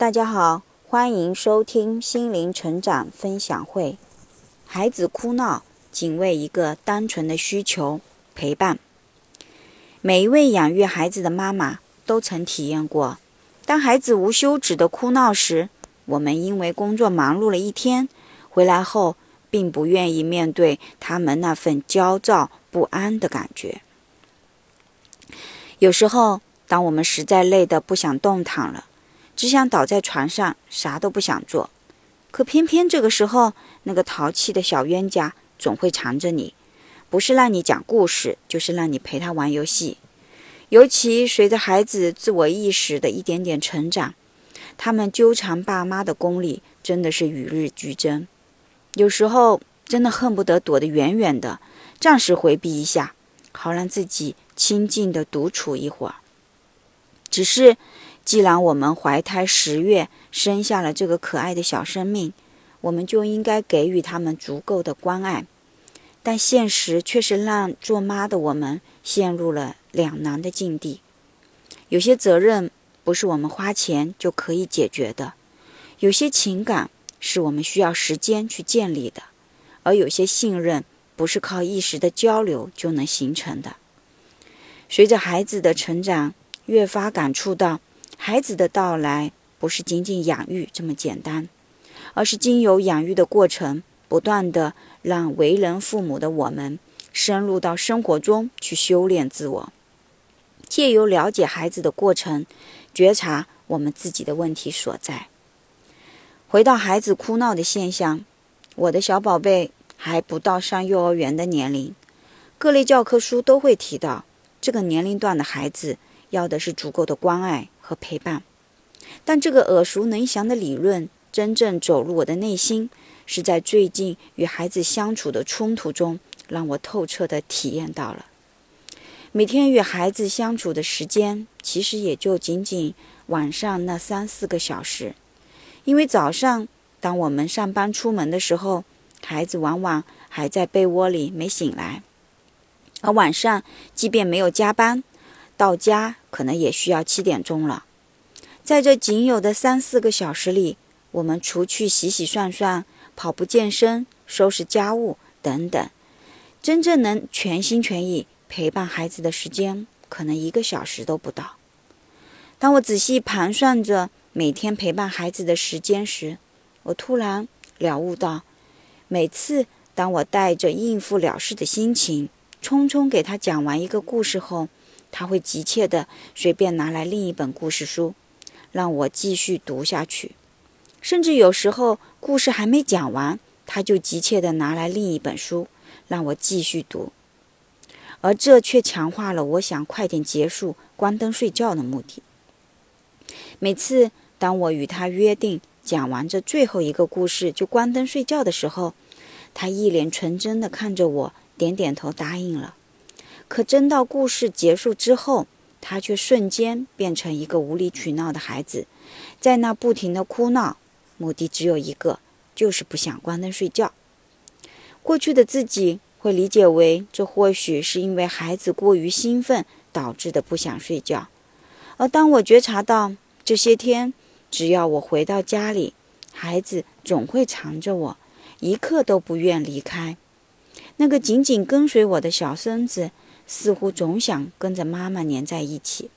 大家好，欢迎收听心灵成长分享会。孩子哭闹，仅为一个单纯的需求——陪伴。每一位养育孩子的妈妈都曾体验过，当孩子无休止的哭闹时，我们因为工作忙碌了一天，回来后并不愿意面对他们那份焦躁不安的感觉。有时候，当我们实在累得不想动弹了，只想倒在床上，啥都不想做。可偏偏这个时候，那个淘气的小冤家总会缠着你，不是让你讲故事，就是让你陪他玩游戏。尤其随着孩子自我意识的一点点成长，他们纠缠爸妈的功力真的是与日俱增。有时候真的恨不得躲得远远的，暂时回避一下，好让自己清静的独处一会儿。只是。既然我们怀胎十月生下了这个可爱的小生命，我们就应该给予他们足够的关爱。但现实却是让做妈的我们陷入了两难的境地。有些责任不是我们花钱就可以解决的，有些情感是我们需要时间去建立的，而有些信任不是靠一时的交流就能形成的。随着孩子的成长，越发感触到。孩子的到来不是仅仅养育这么简单，而是经由养育的过程，不断的让为人父母的我们深入到生活中去修炼自我，借由了解孩子的过程，觉察我们自己的问题所在。回到孩子哭闹的现象，我的小宝贝还不到上幼儿园的年龄，各类教科书都会提到，这个年龄段的孩子要的是足够的关爱。和陪伴，但这个耳熟能详的理论真正走入我的内心，是在最近与孩子相处的冲突中，让我透彻地体验到了。每天与孩子相处的时间，其实也就仅仅晚上那三四个小时，因为早上当我们上班出门的时候，孩子往往还在被窝里没醒来，而晚上即便没有加班。到家可能也需要七点钟了，在这仅有的三四个小时里，我们除去洗洗涮涮、跑步健身、收拾家务等等，真正能全心全意陪伴孩子的时间，可能一个小时都不到。当我仔细盘算着每天陪伴孩子的时间时，我突然了悟到，每次当我带着应付了事的心情，匆匆给他讲完一个故事后，他会急切地随便拿来另一本故事书，让我继续读下去。甚至有时候故事还没讲完，他就急切地拿来另一本书，让我继续读。而这却强化了我想快点结束、关灯睡觉的目的。每次当我与他约定讲完这最后一个故事就关灯睡觉的时候，他一脸纯真地看着我，点点头答应了。可真到故事结束之后，他却瞬间变成一个无理取闹的孩子，在那不停的哭闹，目的只有一个，就是不想关灯睡觉。过去的自己会理解为，这或许是因为孩子过于兴奋导致的不想睡觉。而当我觉察到这些天，只要我回到家里，孩子总会缠着我，一刻都不愿离开。那个紧紧跟随我的小孙子。似乎总想跟着妈妈黏在一起。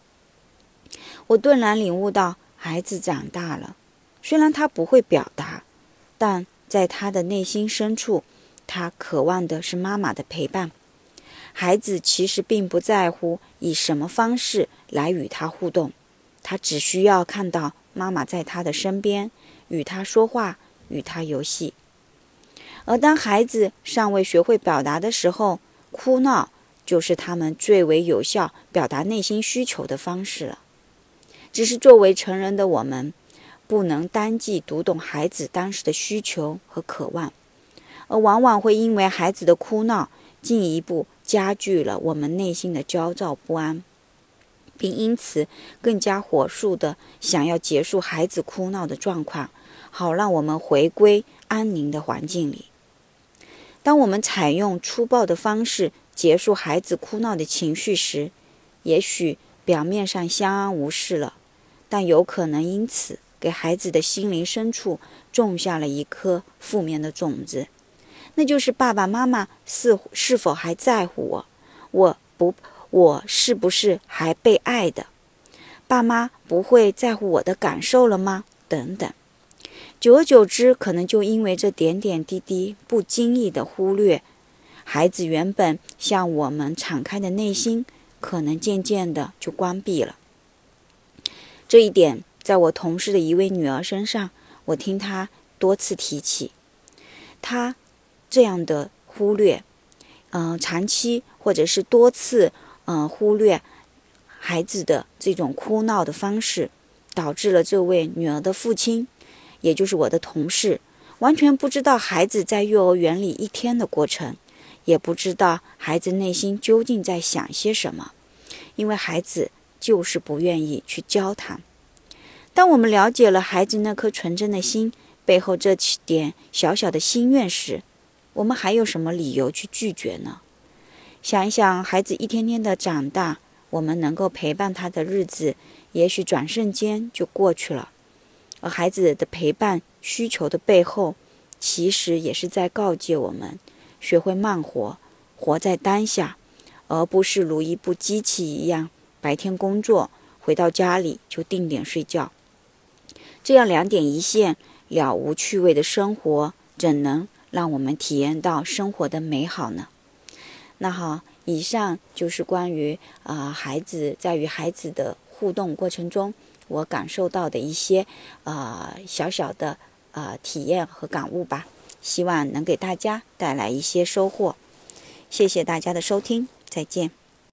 我顿然领悟到，孩子长大了，虽然他不会表达，但在他的内心深处，他渴望的是妈妈的陪伴。孩子其实并不在乎以什么方式来与他互动，他只需要看到妈妈在他的身边，与他说话，与他游戏。而当孩子尚未学会表达的时候，哭闹。就是他们最为有效表达内心需求的方式了。只是作为成人的我们，不能单记读懂孩子当时的需求和渴望，而往往会因为孩子的哭闹，进一步加剧了我们内心的焦躁不安，并因此更加火速的想要结束孩子哭闹的状况，好让我们回归安宁的环境里。当我们采用粗暴的方式，结束孩子哭闹的情绪时，也许表面上相安无事了，但有可能因此给孩子的心灵深处种下了一颗负面的种子，那就是爸爸妈妈是是否还在乎我？我不，我是不是还被爱的？爸妈不会在乎我的感受了吗？等等。久而久之，可能就因为这点点滴滴不经意的忽略，孩子原本向我们敞开的内心，可能渐渐的就关闭了。这一点。在我同事的一位女儿身上，我听她多次提起，她这样的忽略，嗯，长期或者是多次，嗯，忽略孩子的这种哭闹的方式，导致了这位女儿的父亲，也就是我的同事，完全不知道孩子在幼儿园里一天的过程，也不知道孩子内心究竟在想些什么，因为孩子就是不愿意去交谈。当我们了解了孩子那颗纯真的心背后这点小小的心愿时，我们还有什么理由去拒绝呢？想一想，孩子一天天的长大，我们能够陪伴他的日子，也许转瞬间就过去了。而孩子的陪伴需求的背后，其实也是在告诫我们：学会慢活，活在当下，而不是如一部机器一样，白天工作，回到家里就定点睡觉。这样两点一线、了无趣味的生活，怎能让我们体验到生活的美好呢？那好，以上就是关于啊孩子在与孩子的互动过程中，我感受到的一些啊小小的啊体验和感悟吧。希望能给大家带来一些收获。谢谢大家的收听，再见。